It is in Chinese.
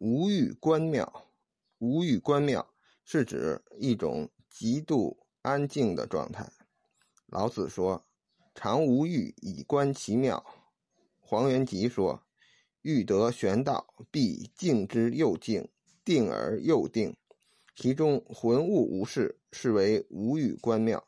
无欲观妙。无欲观妙是指一种极度安静的状态。老子说常无欲以观其妙。黄元吉说欲得玄道必静之又静定而又定。其中浑物无事是为无欲观妙。